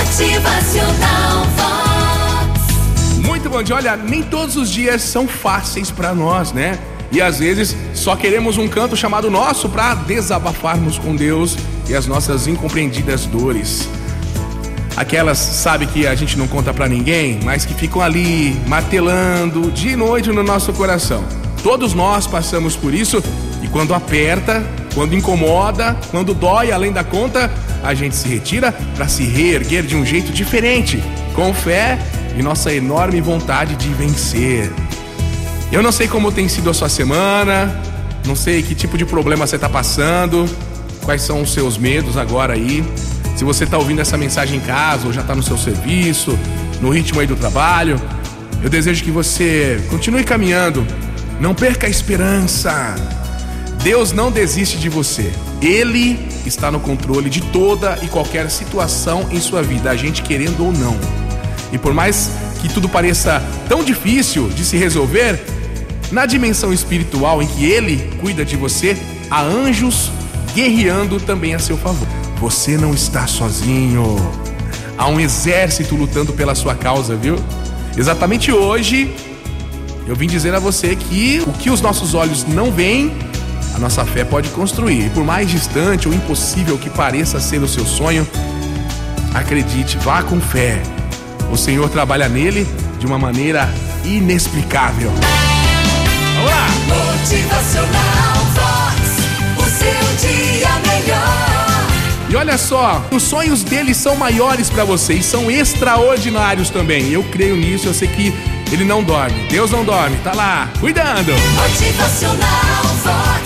Motivacional. Muito bom dia. Olha, nem todos os dias são fáceis pra nós, né? E às vezes só queremos um canto chamado nosso pra desabafarmos com Deus e as nossas incompreendidas dores. Aquelas, sabe, que a gente não conta pra ninguém, mas que ficam ali martelando dia e noite no nosso coração. Todos nós passamos por isso e quando aperta, quando incomoda, quando dói além da conta, a gente se retira para se reerguer de um jeito diferente, com fé e nossa enorme vontade de vencer. Eu não sei como tem sido a sua semana, não sei que tipo de problema você está passando, quais são os seus medos agora aí. Se você está ouvindo essa mensagem em casa ou já está no seu serviço, no ritmo aí do trabalho, eu desejo que você continue caminhando, não perca a esperança. Deus não desiste de você. Ele está no controle de toda e qualquer situação em sua vida, a gente querendo ou não. E por mais que tudo pareça tão difícil de se resolver, na dimensão espiritual em que ele cuida de você, há anjos guerreando também a seu favor. Você não está sozinho. Há um exército lutando pela sua causa, viu? Exatamente hoje, eu vim dizer a você que o que os nossos olhos não veem, a nossa fé pode construir. E por mais distante ou impossível que pareça ser o seu sonho, acredite, vá com fé. O Senhor trabalha nele de uma maneira inexplicável. Vamos lá! Motivacional Vox. O seu dia melhor. E olha só, os sonhos dele são maiores para vocês, são extraordinários também. Eu creio nisso, eu sei que ele não dorme. Deus não dorme, tá lá, cuidando. Motivacional Vox.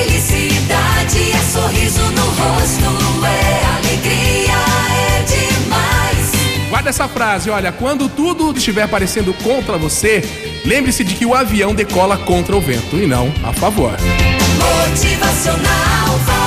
Felicidade, é sorriso no rosto, é alegria, é demais. Guarda essa frase, olha, quando tudo estiver parecendo contra você, lembre-se de que o avião decola contra o vento e não a favor. Motivacional.